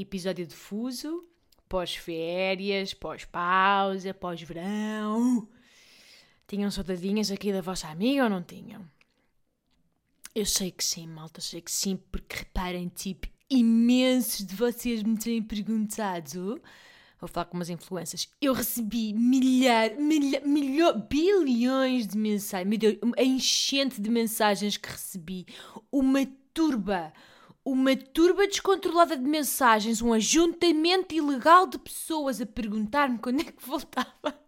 episódio de Fuso, pós-férias, pós-pausa, pós-verão. Tinham saudadinhas aqui da vossa amiga ou não tinham? Eu sei que sim, malta, sei que sim, porque reparem, tipo, imensos de vocês me têm perguntado. Vou falar com umas influências. Eu recebi milhar, milha, milho, bilhões de mensagens. Meu Deus, a enchente de mensagens que recebi. Uma turba. Uma turba descontrolada de mensagens. Um ajuntamento ilegal de pessoas a perguntar-me quando é que voltava.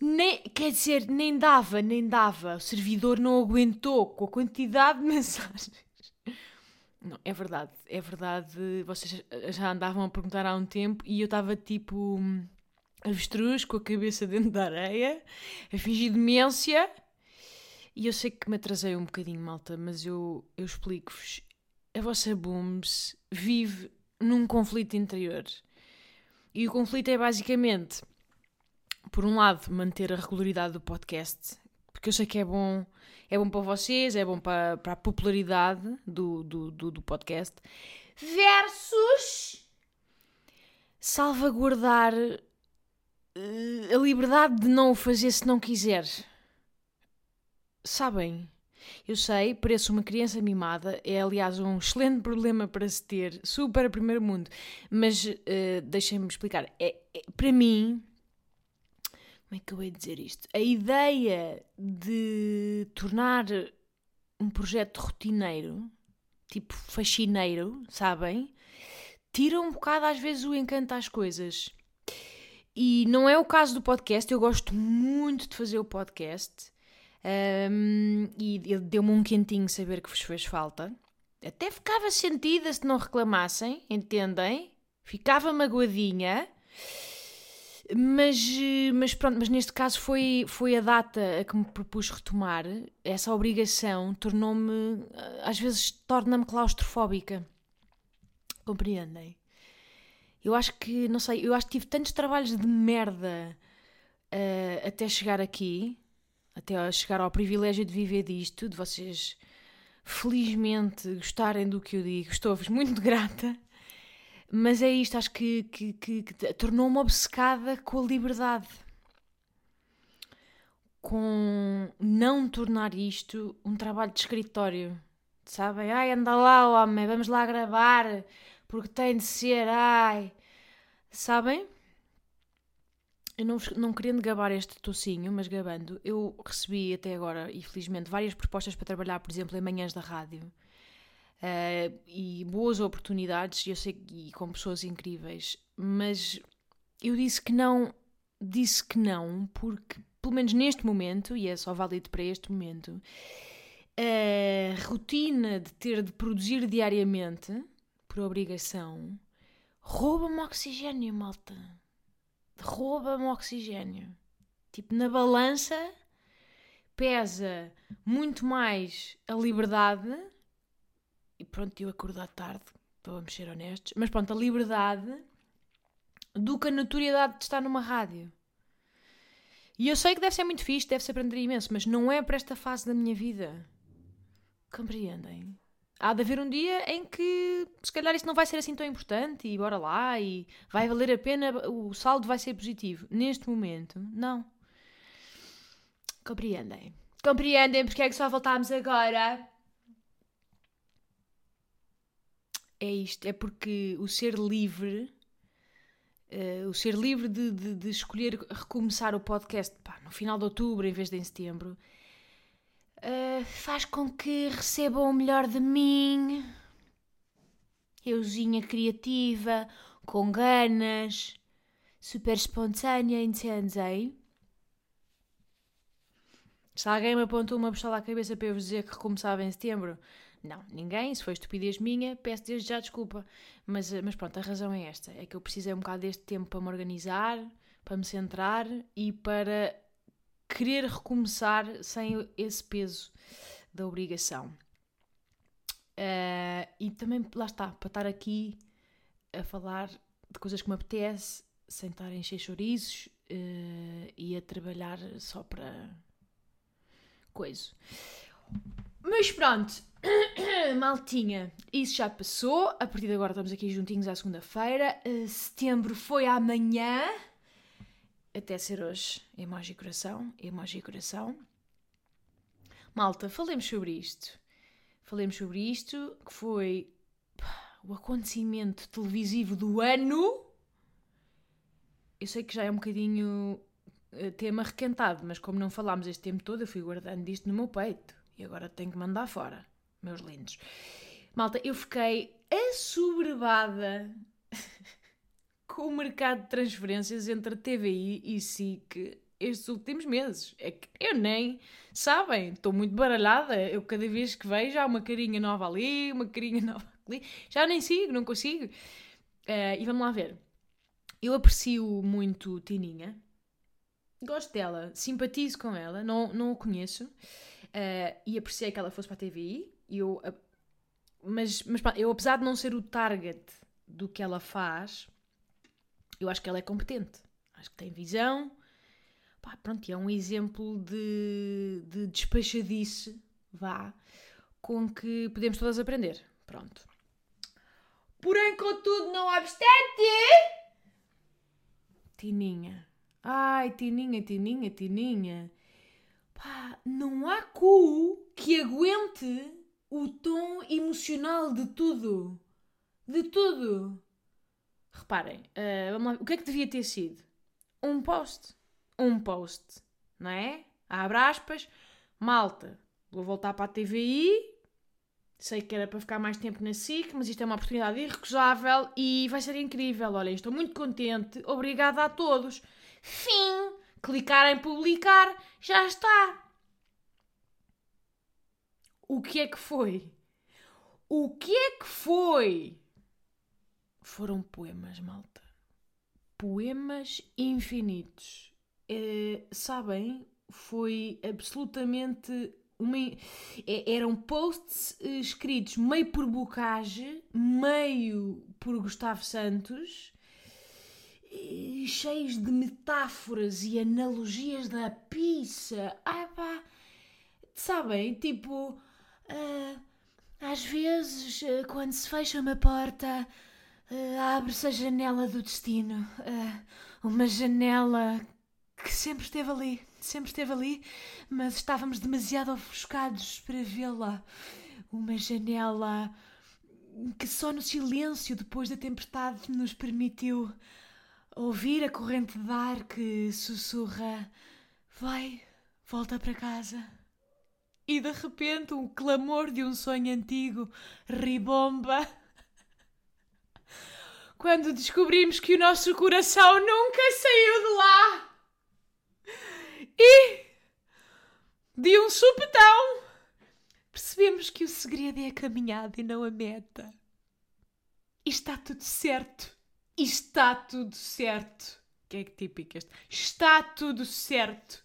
Nem, quer dizer, nem dava, nem dava. O servidor não aguentou com a quantidade de mensagens. Não, é verdade, é verdade. Vocês já andavam a perguntar há um tempo e eu estava tipo avestruz com a cabeça dentro da areia, a fingir demência. E eu sei que me atrasei um bocadinho, malta, mas eu, eu explico-vos. A vossa Booms vive num conflito interior. E o conflito é basicamente, por um lado, manter a regularidade do podcast, porque eu sei que é bom é bom para vocês, é bom para, para a popularidade do, do, do, do podcast, versus salvaguardar uh, a liberdade de não o fazer se não quiser. Sabem? Eu sei, pareço uma criança mimada, é aliás um excelente problema para se ter, super primeiro mundo, mas uh, deixem-me explicar. É, é, para mim, como é que eu ia dizer isto? A ideia de tornar um projeto rotineiro, tipo faxineiro, sabem? Tira um bocado às vezes o encanto às coisas. E não é o caso do podcast, eu gosto muito de fazer o podcast. Um, e deu-me um quentinho saber que vos fez falta. Até ficava sentida se não reclamassem, entendem? Ficava magoadinha. Mas, mas pronto, mas neste caso foi, foi a data a que me propus retomar. Essa obrigação tornou-me, às vezes, torna-me claustrofóbica. Compreendem? Eu acho que, não sei, eu acho que tive tantos trabalhos de merda uh, até chegar aqui, até chegar ao privilégio de viver disto, de vocês felizmente gostarem do que eu digo. Estou-vos muito grata. Mas é isto, acho que, que, que, que tornou-me obcecada com a liberdade. Com não tornar isto um trabalho de escritório. Sabem? Ai, anda lá, homem, vamos lá gravar, porque tem de ser, ai. Sabem? Eu não, não querendo gabar este tocinho, mas gabando, eu recebi até agora, infelizmente, várias propostas para trabalhar, por exemplo, em manhãs da rádio uh, e boas oportunidades, eu sei e com pessoas incríveis, mas eu disse que não, disse que não, porque pelo menos neste momento, e é só válido para este momento, a rotina de ter de produzir diariamente, por obrigação, rouba-me oxigênio, malta. Rouba-me oxigênio. Tipo, na balança pesa muito mais a liberdade e pronto, eu acordar tarde, vamos ser honestos, mas pronto, a liberdade do que a notoriedade de estar numa rádio. E eu sei que deve ser muito fixe, deve-se aprender imenso, mas não é para esta fase da minha vida. Compreendem? Há de haver um dia em que se calhar isso não vai ser assim tão importante e bora lá e vai valer a pena, o saldo vai ser positivo. Neste momento, não. Compreendem? Compreendem porque é que só voltámos agora? é isto, é porque o ser livre, uh, o ser livre de, de, de, escolher recomeçar o podcast pá, no final de outubro em vez de em setembro, uh, faz com que recebam o melhor de mim. Euzinha criativa, com ganas, super espontânea, entendem? Se alguém me apontou uma pistola à cabeça para eu vos dizer que recomeçava em setembro, Não, ninguém. Se foi estupidez minha, peço desde já desculpa. Mas, mas pronto, a razão é esta: é que eu precisei um bocado deste tempo para me organizar, para me centrar e para querer recomeçar sem esse peso da obrigação. Uh, e também, lá está, para estar aqui a falar de coisas que me apetece, sem estar a encher chorizos uh, e a trabalhar só para coisa. Mas pronto, maltinha, isso já passou. A partir de agora estamos aqui juntinhos à segunda-feira. Uh, setembro foi amanhã. Até ser hoje. Emoji coração, emoji coração. Malta, falemos sobre isto. Falemos sobre isto, que foi o acontecimento televisivo do ano. Eu sei que já é um bocadinho uh, tema requentado, mas como não falámos este tempo todo, eu fui guardando isto no meu peito. E agora tenho que mandar fora, meus lindos. Malta, eu fiquei assoberbada com o mercado de transferências entre TVI e SIC estes últimos meses. É que eu nem, sabem, estou muito baralhada. Eu cada vez que vejo há uma carinha nova ali, uma carinha nova ali. Já nem sigo, não consigo. Uh, e vamos lá ver. Eu aprecio muito Tininha. Gosto dela, simpatizo com ela, não, não a conheço. Uh, e apreciei que ela fosse para a TVI. Eu, uh, mas, mas eu, apesar de não ser o target do que ela faz, eu acho que ela é competente. Acho que tem visão. Pá, pronto, é um exemplo de, de despachadice, vá, com que podemos todas aprender. Pronto. Porém, contudo, não obstante. Tininha. Ai, Tininha, Tininha, Tininha. Pá, não há cu que aguente o tom emocional de tudo. De tudo. Reparem, uh, lá, o que é que devia ter sido? Um post. Um post, não é? Abre aspas, malta, vou voltar para a TVI, sei que era para ficar mais tempo na SIC, mas isto é uma oportunidade irrecusável e vai ser incrível. Olhem, estou muito contente, obrigada a todos. Fim! Clicar em publicar, já está. O que é que foi? O que é que foi? Foram poemas, malta. Poemas infinitos. É, sabem? Foi absolutamente. Uma, é, eram posts eh, escritos meio por Bocage, meio por Gustavo Santos, cheios de metáforas e analogias da pizza. Ah, pá! Sabem? Tipo. Uh, às vezes, eh, quando se fecha uma porta, Uh, Abre-se a janela do destino. Uh, uma janela que sempre esteve ali, sempre esteve ali, mas estávamos demasiado ofuscados para vê-la. Uma janela que só no silêncio depois da tempestade nos permitiu ouvir a corrente de ar que sussurra: Vai, volta para casa. E de repente um clamor de um sonho antigo ribomba quando descobrimos que o nosso coração nunca saiu de lá. E, de um supetão, percebemos que o segredo é a caminhada e não a meta. E está tudo certo. E está tudo certo. Que é típico este? Está tudo certo.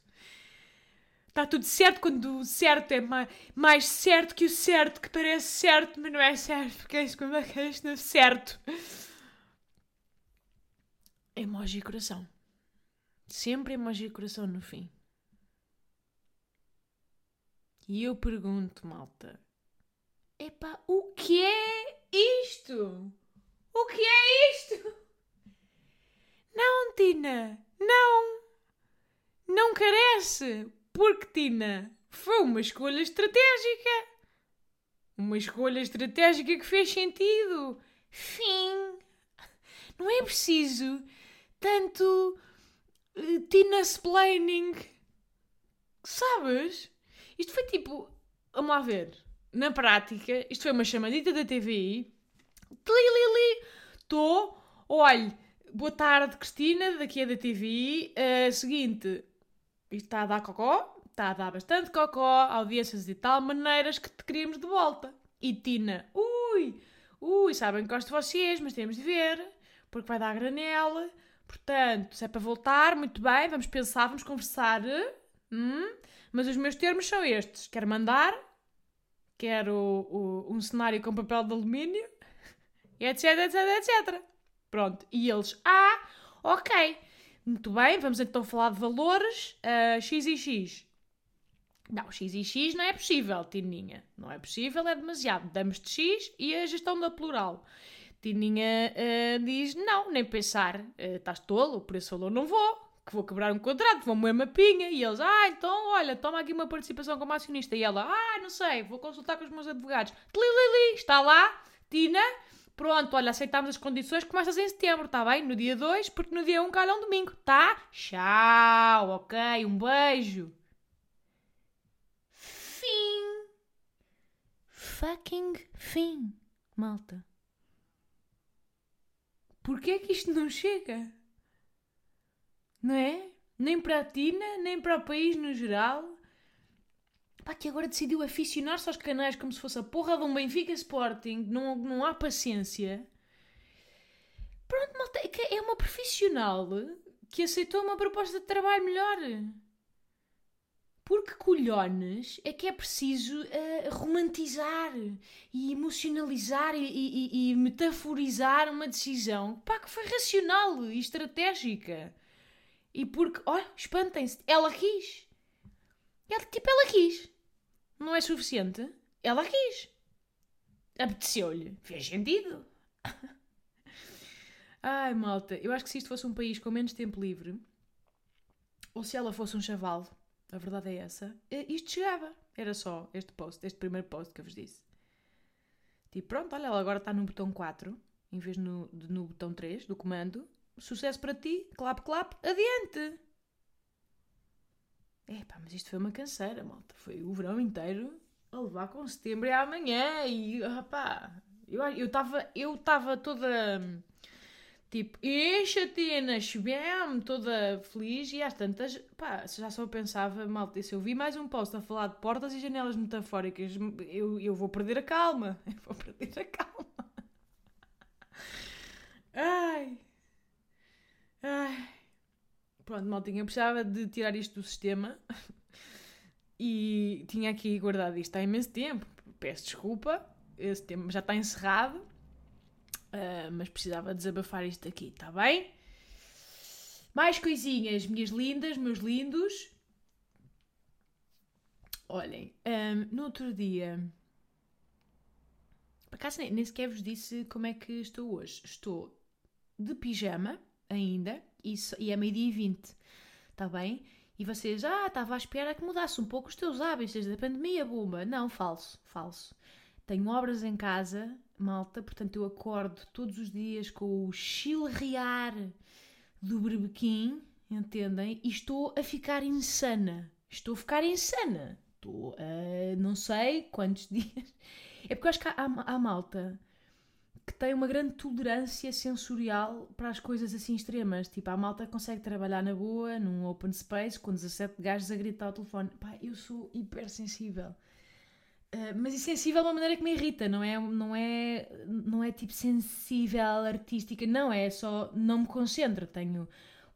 Está tudo certo quando o certo é mais, mais certo que o certo, que parece certo, mas não é certo, porque é isso que isto certo emoji coração. Sempre emoji coração no fim. E eu pergunto, malta: epá, o que é isto? O que é isto? Não, Tina, não! Não carece! Porque, Tina, foi uma escolha estratégica. Uma escolha estratégica que fez sentido. Fim! Não é preciso tanto uh, Tina Splaining. Sabes? Isto foi tipo. Vamos lá ver. Na prática, isto foi uma chamadita da TVI. Lili, estou. Olhe, boa tarde, Cristina, daqui é da TVI. Uh, seguinte, isto está a dar cocó. Está a dar bastante cocó, audiências e tal maneiras que te queríamos de volta. E Tina, ui, ui, sabem que gosto de vocês, mas temos de ver, porque vai dar granela. Portanto, se é para voltar, muito bem, vamos pensar, vamos conversar. Hum? Mas os meus termos são estes: quero mandar, quero o, um cenário com papel de alumínio, etc, etc, etc. Pronto. E eles, ah, ok, muito bem, vamos então falar de valores, uh, x e x. Não, x e x não é possível, Tininha. Não é possível, é demasiado. Damos de x e a gestão da plural. Tininha uh, diz, não, nem pensar. Uh, estás tolo, por esse valor não vou. Que vou quebrar um contrato, vou moer uma pinha. E eles, ah, então, olha, toma aqui uma participação como acionista. E ela, ah, não sei, vou consultar com os meus advogados. Tlilili, está lá, Tina. Pronto, olha, aceitámos as condições, começas em setembro, está bem? No dia 2, porque no dia 1 um calha um domingo, tá? Tchau, ok, um beijo. Fim. Fucking fim, malta. Porquê é que isto não chega? Não é? Nem para a Tina, nem para o país no geral. Pá, que agora decidiu aficionar-se aos canais como se fosse a porra de um Benfica Sporting. Não, não há paciência. Pronto, malta, é, é uma profissional que aceitou uma proposta de trabalho melhor. Porque colhones é que é preciso uh, romantizar e emocionalizar e, e, e, metaforizar uma decisão pá, que foi racional e estratégica. E porque, olha, espantem-se, ela quis. Ela, tipo, ela quis. Não é suficiente? Ela quis. Apeteceu-lhe. Fez sentido. Ai, malta, eu acho que se isto fosse um país com menos tempo livre, ou se ela fosse um chavalo, a verdade é essa, isto chegava. Era só este post, este primeiro post que eu vos disse. Tipo, pronto, olha, ela agora está no botão 4, em vez no, de no botão 3 do comando. Sucesso para ti, clap, clap, adiante! É pá, mas isto foi uma canseira, malta. Foi o verão inteiro a levar com setembro e amanhã e, rapá, eu estava eu estava toda Tipo, enche-te, chovemos, toda feliz e às tantas, pá, já só pensava, malta, se eu vi mais um post a falar de portas e janelas metafóricas, eu, eu vou perder a calma. Eu vou perder a calma. Ai. Ai. Pronto, maltinha, eu precisava de tirar isto do sistema e tinha aqui guardado isto há imenso tempo. Peço desculpa, esse tema já está encerrado Uh, mas precisava desabafar isto aqui, está bem? Mais coisinhas, minhas lindas, meus lindos. Olhem, um, no outro dia. Por acaso nem, nem sequer vos disse como é que estou hoje. Estou de pijama ainda e, e é meio-dia e vinte, está bem? E vocês, ah, estava à espera que mudasse um pouco os teus hábitos da pandemia, bomba. Não, falso, falso. Tenho obras em casa malta, portanto eu acordo todos os dias com o chilrear do berbequim, entendem? E estou a ficar insana. Estou a ficar insana. Estou a não sei quantos dias. É porque eu acho que há, há malta que tem uma grande tolerância sensorial para as coisas assim extremas. Tipo, a malta consegue trabalhar na boa, num open space, com 17 gajos a gritar ao telefone. Pá, eu sou hipersensível. Uh, mas é sensível de uma maneira que me irrita, não é, não é, não é tipo sensível, artística, não, é só não me concentro. Tenho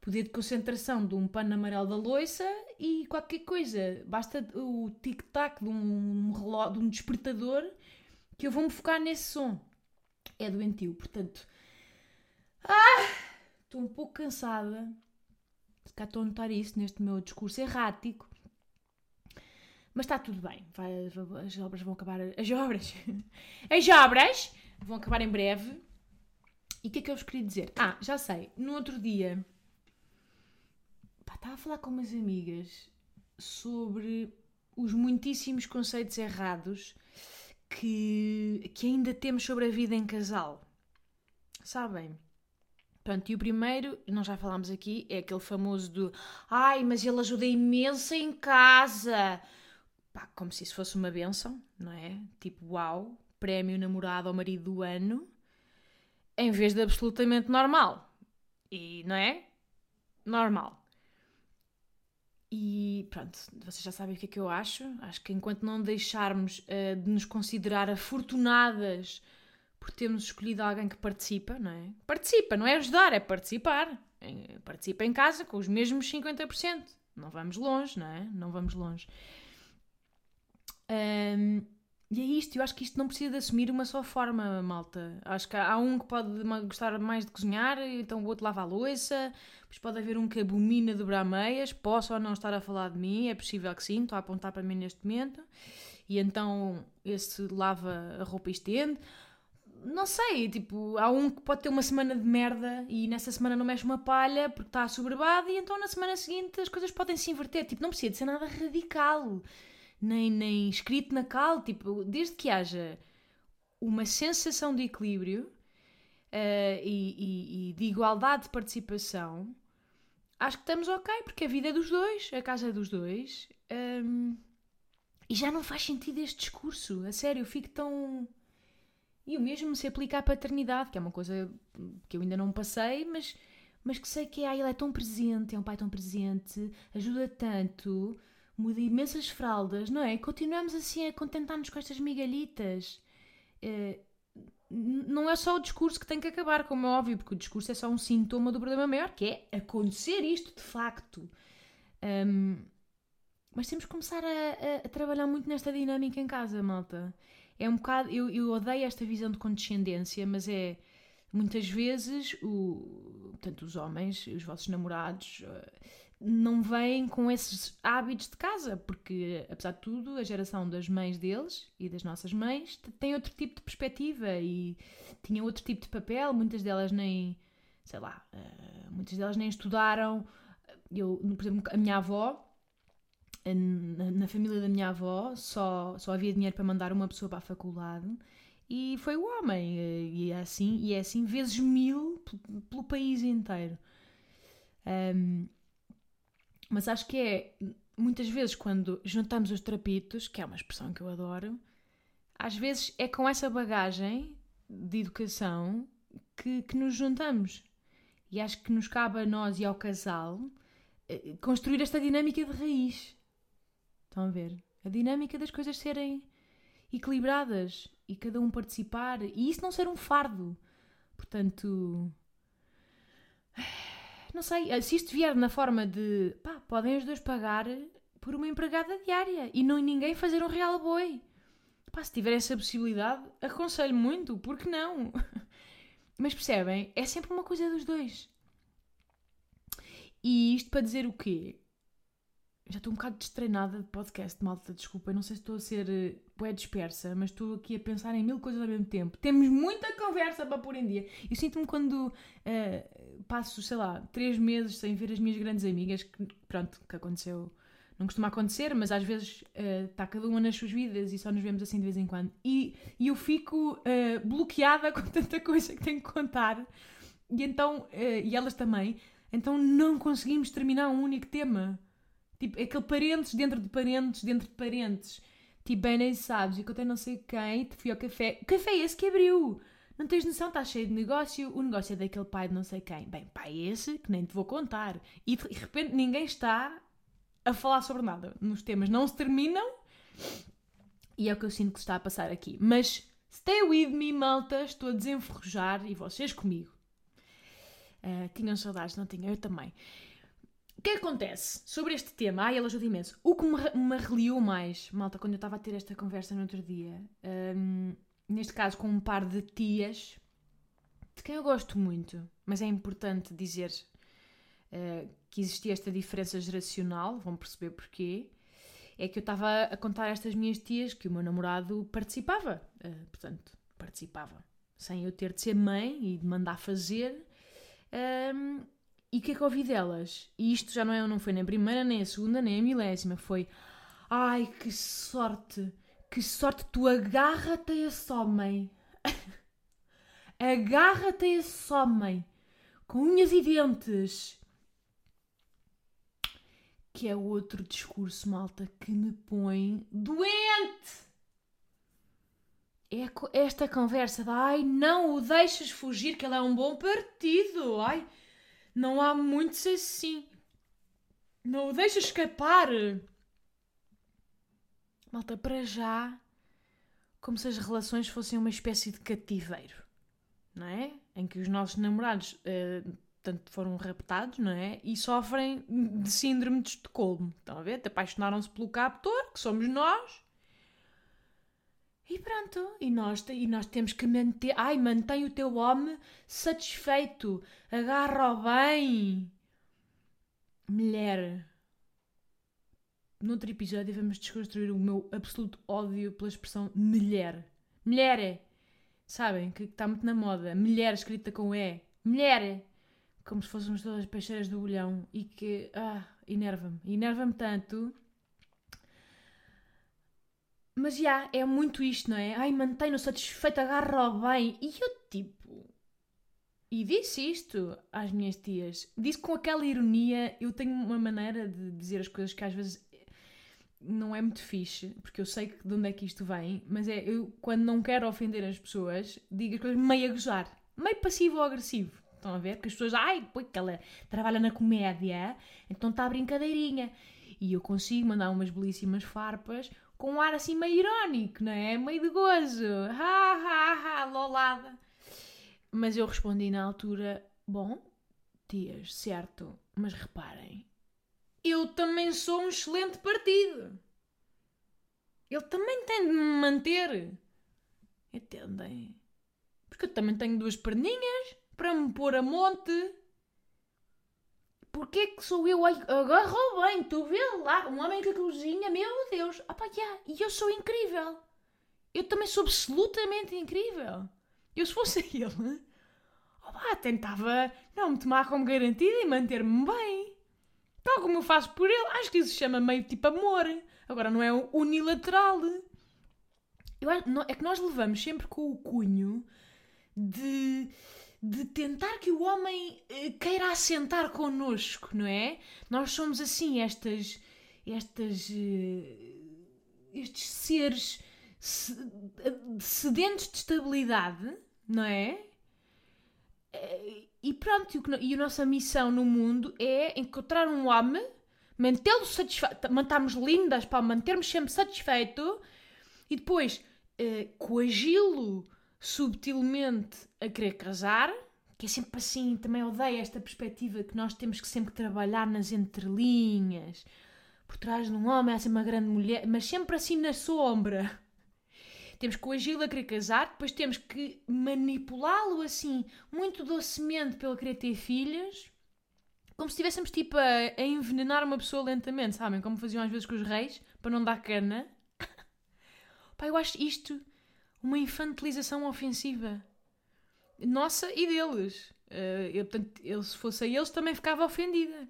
poder de concentração de um pano amarelo da loiça e qualquer coisa. Basta o tic-tac de um de um despertador que eu vou-me focar nesse som. É doentio, portanto. Ah! Estou um pouco cansada. Cá estou a notar isso neste meu discurso errático. Mas está tudo bem. Vai, as obras vão acabar. As obras! As obras vão acabar em breve. E o que é que eu vos queria dizer? Ah, já sei. No outro dia. Pá, estava a falar com umas amigas sobre os muitíssimos conceitos errados que, que ainda temos sobre a vida em casal. Sabem? Pronto, e o primeiro, nós já falámos aqui, é aquele famoso do Ai, mas ele ajuda imenso em casa pá, como se isso fosse uma benção, não é? Tipo, uau, prémio namorado ao marido do ano, em vez de absolutamente normal. E, não é? Normal. e pronto, vocês já sabem o que é que eu acho. Acho que enquanto não deixarmos uh, de nos considerar afortunadas por termos escolhido alguém que participa, não é? Participa, não é ajudar, é participar. Participa em casa com os mesmos 50%. Não vamos longe, não é? Não vamos longe. Um, e é isto, eu acho que isto não precisa de assumir uma só forma, malta. Acho que há um que pode gostar mais de cozinhar, então o outro lava a louça, depois pode haver um que abomina dobrar meias, posso ou não estar a falar de mim, é possível que sim, estou a apontar para mim neste momento, e então esse lava a roupa e estende. Não sei, tipo, há um que pode ter uma semana de merda e nessa semana não mexe uma palha porque está assoberbado e então na semana seguinte as coisas podem se inverter. Tipo, não precisa de ser nada radical nem, nem escrito na cal, tipo, desde que haja uma sensação de equilíbrio uh, e, e, e, de igualdade de participação, acho que estamos ok, porque a vida é dos dois, a casa é dos dois. Um, ehm, e já não faz sentido este discurso, a sério, eu fico tão. E o mesmo se aplica à paternidade, que é uma coisa que eu ainda não passei, mas, mas que sei que ah, ele é tão presente, é um pai tão presente, ajuda tanto muda imensas fraldas, não é? Continuamos assim a contentar-nos com estas migalhitas. Uh, não é só o discurso que tem que acabar, como é óbvio, porque o discurso é só um sintoma do problema maior, que é acontecer isto de facto. Um, mas temos que começar a, a, a, trabalhar muito nesta dinâmica em casa, malta. É um bocado. Eu, eu odeio esta visão de condescendência, mas é. Muitas vezes, o, portanto, os homens, os vossos namorados, não vêm com esses hábitos de casa, porque, apesar de tudo, a geração das mães deles e das nossas mães tem outro tipo de perspectiva e tinha outro tipo de papel. Muitas delas nem, sei lá, uh, muitas delas nem estudaram. Eu, por exemplo, a minha avó, na, na, família da minha avó, só, só havia dinheiro para mandar uma pessoa para a faculdade e foi o homem. E é assim, e é assim vezes mil pelo país inteiro. Um, mas acho que é muitas vezes quando juntamos os trapitos, que é uma expressão que eu adoro, às vezes é com essa bagagem de educação que, que nos juntamos. E acho que nos cabe a nós e ao casal eh, construir esta dinâmica de raiz. Estão a ver? A dinâmica das coisas serem equilibradas e cada um participar e isso não ser um fardo. Portanto não sei, eh, se isto vier na forma de pá, podem os dois pagar por uma empregada diária e não ninguém fazer um real boi. Pá, se tiver essa possibilidade, aconselho muito, porque não? Mas percebem? É sempre uma coisa dos dois. E isto para dizer o quê? Já estou um bocado destreinada de podcast, malta, desculpa. Não sei se estou a ser uh, dispersa, mas estou aqui a pensar em mil coisas ao mesmo tempo. Temos muita conversa para pôr em dia. Eu sinto-me quando uh, passo, sei lá, três meses sem ver as minhas grandes amigas, que pronto, que aconteceu. Não costuma acontecer, mas às vezes uh, está cada uma nas suas vidas e só nos vemos assim de vez em quando. E, e eu fico uh, bloqueada com tanta coisa que tenho que contar. E então, e elas também. Então não conseguimos terminar um único tema. Tipo, aquele parentes dentro de parentes dentro de parentes. Tipo, bem nem sabes, eu contei não sei quem, te fui ao café. O café é esse que abriu! Não tens noção, está cheio de negócio. O negócio é daquele pai de não sei quem. Bem, pai esse que nem te vou contar. E de repente ninguém está a falar sobre nada. Nos temas não se terminam. E é o que eu sinto que está a passar aqui. Mas stay with me, malta. Estou a desenferrujar e vocês comigo. Uh, tinham saudades, não tinham? Eu também. O que acontece sobre este tema? Ai, ele ajuda imenso. O que me, me reliou mais, malta, quando eu estava a ter esta conversa no outro dia, um, neste caso com um par de tias, de quem eu gosto muito, mas é importante dizer uh, que existia esta diferença geracional, vão perceber porquê, é que eu estava a contar a estas minhas tias que o meu namorado participava, uh, portanto, participava, sem eu ter de ser mãe e de mandar fazer. Um, e o que é que ouvi delas? E isto já não, é, não foi nem a primeira, nem a segunda, nem a milésima. Foi. Ai, que sorte! Que sorte! Tu agarra-te a esse homem! agarra-te a esse homem! Com unhas e dentes! Que é outro discurso, malta, que me põe doente! É esta conversa de ai, não o deixes fugir, que ele é um bom partido! Ai! Não há muitos assim. Não o deixa escapar! Malta, para já, como se as relações fossem uma espécie de cativeiro, não é? Em que os nossos namorados uh, tanto foram raptados, não é? E sofrem de síndrome de Estocolmo. Estão a ver? Apaixonaram-se pelo captor, que somos nós. E pronto, e nós, e nós temos que manter. Ai, mantém o teu homem satisfeito, agarra-o bem. Mulher, noutro episódio vamos desconstruir o meu absoluto ódio pela expressão mulher. Mulher! Sabem que está muito na moda. Mulher escrita com E. Mulher! Como se fôssemos todas peixeiras do bolhão e que. Ah, enerva-me. Enerva-me tanto. Mas já, é muito isto, não é? Ai, mantém-no satisfeito, agarra-o bem. E eu, tipo. E disse isto às minhas tias. Disse com aquela ironia. Eu tenho uma maneira de dizer as coisas que às vezes não é muito fixe, porque eu sei de onde é que isto vem, mas é eu, quando não quero ofender as pessoas, digo as coisas meio a gozar, meio passivo ou agressivo. Estão a ver? Porque as pessoas, ai, pô, que ela trabalha na comédia, então está a brincadeirinha. E eu consigo mandar umas belíssimas farpas com um ar assim meio irónico, não é? Meio de gozo. Ha, ha, ha, lolada. Mas eu respondi na altura, bom, tias, certo, mas reparem, eu também sou um excelente partido. Ele também tem de me manter. Entendem? Porque eu também tenho duas perninhas para me pôr a monte. Porquê que sou eu? Agarrou bem, tu vê lá, um homem que cozinha, meu Deus. Ah yeah, e eu sou incrível. Eu também sou absolutamente incrível. Eu se fosse ele, pá, tentava não me tomar como garantida e manter-me bem. Tal como eu faço por ele, acho que isso se chama meio tipo amor. Agora não é unilateral. Eu é que nós levamos sempre com o cunho de, de tentar que o homem eh, queira assentar connosco, não é? Nós somos assim, estas. estas. Eh, estes seres sedentos de estabilidade, não é? Eh, e pronto, e a nossa missão no mundo é encontrar um homem, mantê-lo satisfeito, mantermos lindas para mantermos sempre satisfeito e depois eh, coagi-lo subtilmente a querer casar, que é sempre assim, também odeio esta perspectiva que nós temos que sempre trabalhar nas entrelinhas. Por trás de um homem há sempre uma grande mulher, mas sempre assim na sombra. Temos que coagi-lo a querer casar, depois temos que manipulá-lo assim, muito docemente, pelo querer ter filhos, como se estivéssemos tipo a, a, envenenar uma pessoa lentamente, sabem? Como faziam às vezes com os reis, para não dar cana. Pá, eu acho isto uma infantilização ofensiva. Nossa e deles. Uh, eu, portanto, eu, se fosse a eles, também ficava ofendida.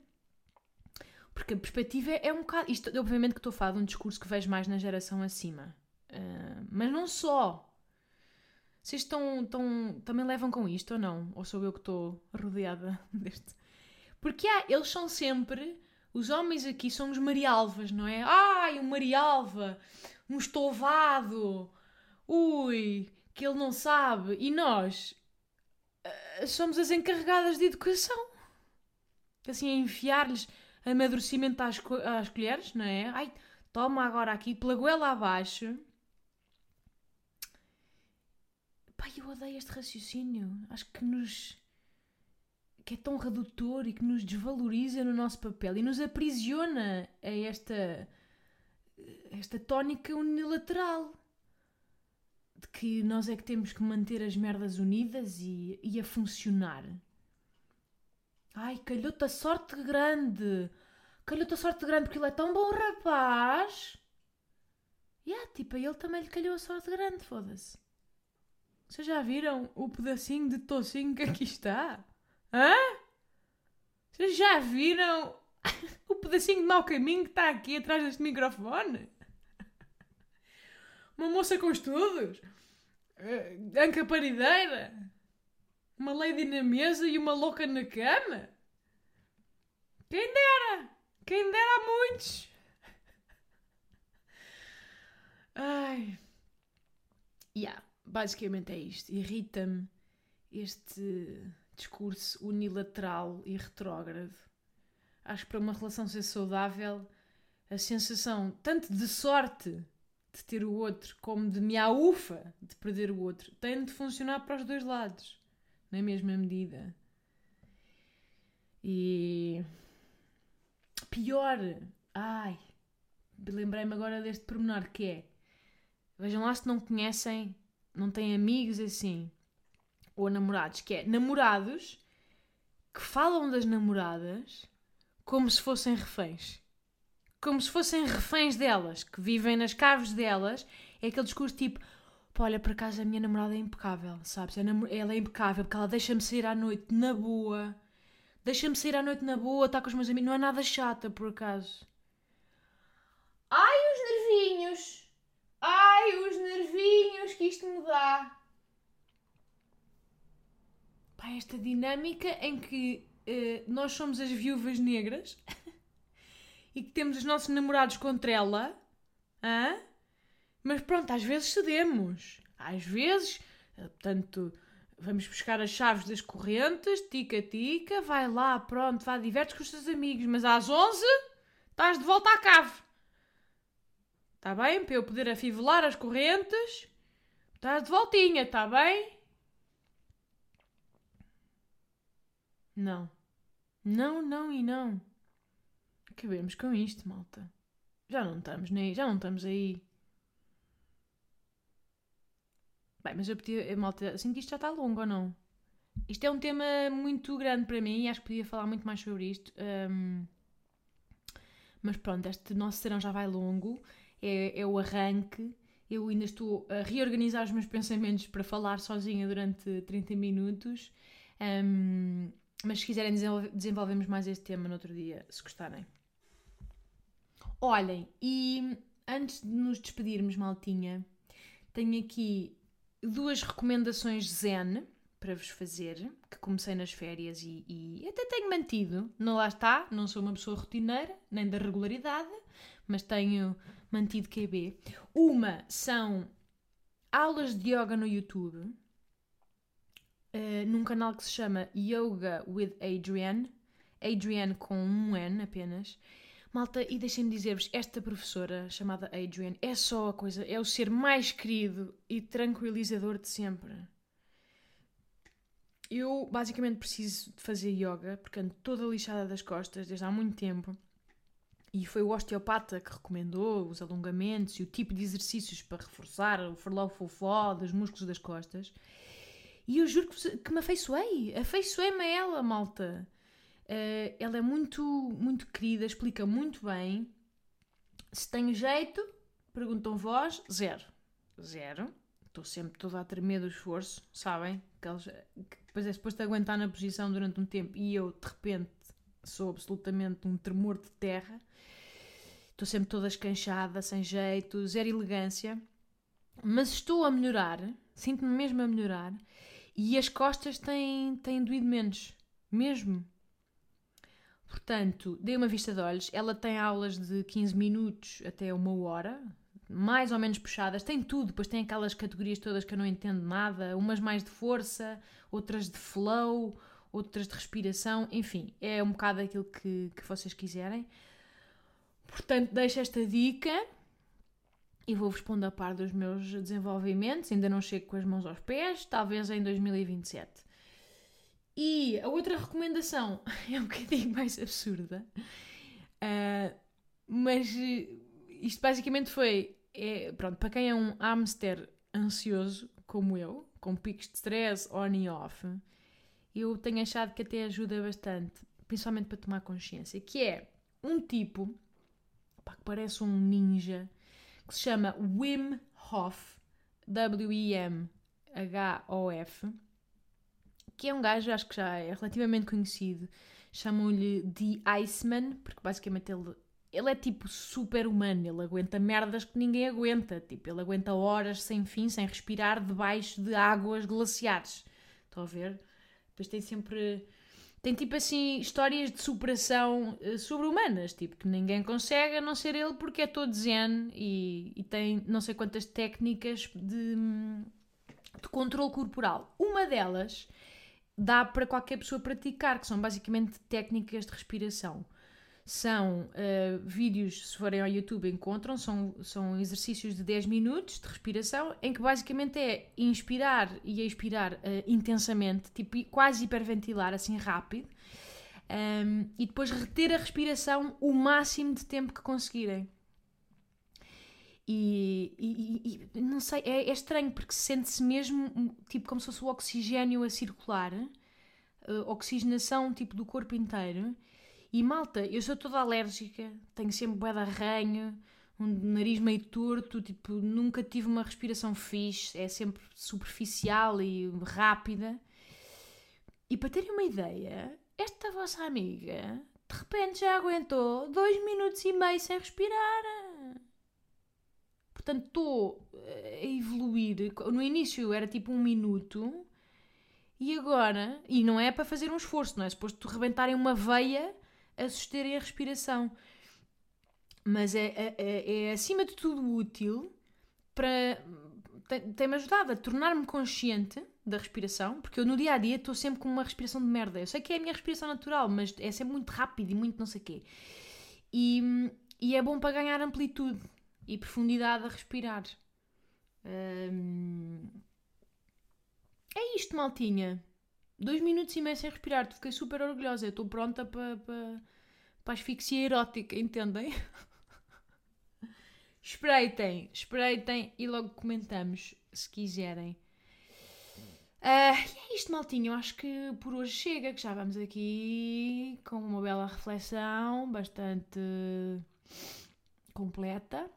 Porque a perspectiva é um bocado. Isto, obviamente, que estou a falar de um discurso que vejo mais na geração acima. Uh, mas não só. Vocês estão, estão, também levam com isto ou não? Ou sou eu que estou rodeada deste? Porque há, eles são sempre. Os homens aqui são os Marialvas, não é? Ai, um Marialva! Um estouvado! Ui, que ele não sabe. E nós uh, somos as encarregadas de educação. Assim, a enfiar-lhes amadurecimento às, às colheres, não é? Ai, toma agora aqui pela goela abaixo Pai, eu odeio este raciocínio. Acho que nos. que é tão redutor e que nos desvaloriza no nosso papel e nos aprisiona a esta. esta tónica unilateral. De que nós é que temos que manter as merdas unidas e, e a funcionar. Ai, calhou-te a sorte grande! Calhou-te a sorte grande porque ele é tão bom rapaz! E yeah, tipo, ele também lhe calhou a sorte grande, foda-se. Vocês já viram o pedacinho de tocinho que aqui está? Hã? Vocês já viram o pedacinho de mau caminho que está aqui atrás deste microfone? Uma moça com estudos? Uh, anca parideira? Uma lady na mesa e uma louca na cama? Quem dera! Quem dera a muitos! Ai. Yeah basicamente é isto. Irrita-me este discurso unilateral e retrógrado. acho que para uma relação ser saudável, a sensação tanto de sorte de ter o outro como de miaufa de perder o outro tem de funcionar para os dois lados, na mesma medida. E pior, ai, lembrei-me agora deste pormenor que é vejam lá se não conhecem, não têm amigos assim, ou namorados, que é namorados que falam das namoradas como se fossem reféns. Como se fossem reféns delas, que vivem nas caves delas. É aquele discurso tipo: olha, por acaso a minha namorada é impecável, sabes? Ela é impecável porque ela deixa-me sair à noite na boa. Deixa-me sair à noite na boa, está com os meus amigos. Não é nada chata, por acaso. Ai, os nervinhos! Ai, os nervinhos que isto me dá! Pá, esta dinâmica em que uh, nós somos as viúvas negras e que temos os nossos namorados contra ela, hã? mas pronto, às vezes cedemos. Às vezes, uh, portanto, vamos buscar as chaves das correntes, tica-tica, vai lá, pronto, vá, divertes com os teus amigos, mas às 11 estás de volta à cave. Está bem? Para eu poder afivelar as correntes, estás de voltinha, está bem? Não. Não, não e não. Acabemos com isto, malta. Já não estamos nem, já não estamos aí. Bem, mas eu podia, malta, sinto que isto já está longo ou não? Isto é um tema muito grande para mim e acho que podia falar muito mais sobre isto. Um, mas pronto, este nosso serão já vai longo. É, é o arranque. Eu ainda estou a reorganizar os meus pensamentos para falar sozinha durante 30 minutos. Um, mas se quiserem, desenvolvemos mais este tema no outro dia, se gostarem. Olhem, e antes de nos despedirmos, maltinha, tenho aqui duas recomendações zen para vos fazer, que comecei nas férias e, e, até tenho mantido. Não lá está, não sou uma pessoa rotineira, nem da regularidade, mas tenho mantido QB. Uma são aulas de yoga no YouTube, uh, num canal que se chama Yoga with Adrienne. Adrienne com um N apenas. Malta, e deixem-me dizer-vos, esta professora chamada Adrienne é só a coisa, é o ser mais querido e tranquilizador de sempre. Eu basicamente preciso de fazer yoga porque ando toda lixada das costas desde há muito tempo. E foi o osteopata que recomendou os alongamentos e o tipo de exercícios para reforçar o forló-fofó dos músculos das costas. E eu juro que, que me afeiçoei. Afeiçoei-me a ela, malta. Uh, ela é muito, muito querida, explica muito bem. Se tenho jeito, perguntam vós, zero. Zero. Estou sempre toda a tremer do esforço, sabem? Que, eles, que depois é suposto aguentar na posição durante um tempo e eu, de repente, sou absolutamente um tremor de terra. Estou sempre toda escanchada, sem jeito, zero elegância. Mas estou a melhorar, sinto-me mesmo a melhorar e as costas têm, têm doído menos, mesmo. Portanto, dei uma vista de olhos. Ela tem aulas de 15 minutos até uma hora, mais ou menos puxadas. Tem tudo, depois tem aquelas categorias todas que eu não entendo nada. Umas mais de força, outras de flow, outras de respiração. Enfim, é um bocado aquilo que, que vocês quiserem. Portanto, deixo esta dica e vou-vos pondo a par dos meus desenvolvimentos. Ainda não chego com as mãos aos pés, talvez em 2027. E a outra recomendação é um bocadinho mais absurda, uh, mas isto basicamente foi: é, pronto, para quem é um hamster ansioso, como eu, com picos de stress on e off, eu tenho achado que até ajuda bastante, principalmente para tomar consciência, que é um tipo pá, que parece um ninja que se chama Wim Hof, W-I-M-H-O-F, que é um gajo, acho que já é relativamente conhecido. Chamam-lhe The Iceman, porque basicamente ele, ele é tipo super humano, ele aguenta merdas que ninguém aguenta. Tipo, ele aguenta horas sem fim, sem respirar, debaixo de águas glaciares. Estão a ver? Depois tem sempre tem tipo assim histórias de superação uh, sobre-humanas, tipo que ninguém consegue a não ser ele porque é todo zen e, e tem não sei quantas técnicas de, de controle corporal. Uma delas dá para qualquer pessoa praticar, que são basicamente técnicas de respiração. São uh, vídeos, se forem ao YouTube encontram, são, são exercícios de 10 minutos de respiração, em que basicamente é inspirar e expirar uh, intensamente, tipo quase hiperventilar, assim rápido, um, e depois reter a respiração o máximo de tempo que conseguirem. E, e, e não sei, é, é, estranho porque sente-se mesmo tipo como se fosse o oxigênio a circular, uh, oxigenação tipo do corpo inteiro. E malta, eu sou toda alérgica, tenho sempre bué de arranho, um nariz meio torto, tipo, nunca tive uma respiração fixe, é sempre superficial e rápida. E para terem uma ideia, esta vossa amiga de repente já aguentou dois minutos e meio sem respirar. Portanto, estou eh, a evoluir. No início era tipo um minuto e agora. E não é para fazer um esforço, não é? Suposto rebentarem uma veia a susterem a respiração. Mas é, é, é, é acima de tudo útil para. Tem-me ajudado a tornar-me consciente da respiração, porque eu no dia a dia estou sempre com uma respiração de merda. Eu sei que é a minha respiração natural, mas é sempre muito rápido e muito não sei o quê. E, e é bom para ganhar amplitude e profundidade a respirar. É isto, maltinha. Dois minutos e meio sem respirar. Fiquei super orgulhosa. Estou pronta para, para, para a asfixia erótica, entendem? espreitem, espreitem e logo comentamos se quiserem. Uh, e é isto, maltinho. Eu acho que por hoje chega, que já vamos aqui com uma bela reflexão, bastante completa.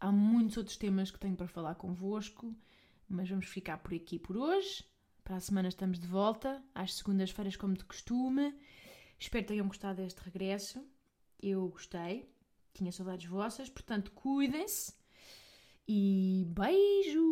Há muitos outros temas que tenho para falar convosco, mas vamos ficar por aqui por hoje. Para a semana estamos de volta, às segundas-feiras, como de costume. Espero que tenham gostado deste regresso. Eu gostei, tinha saudades vossas, portanto, cuidem-se e beijo!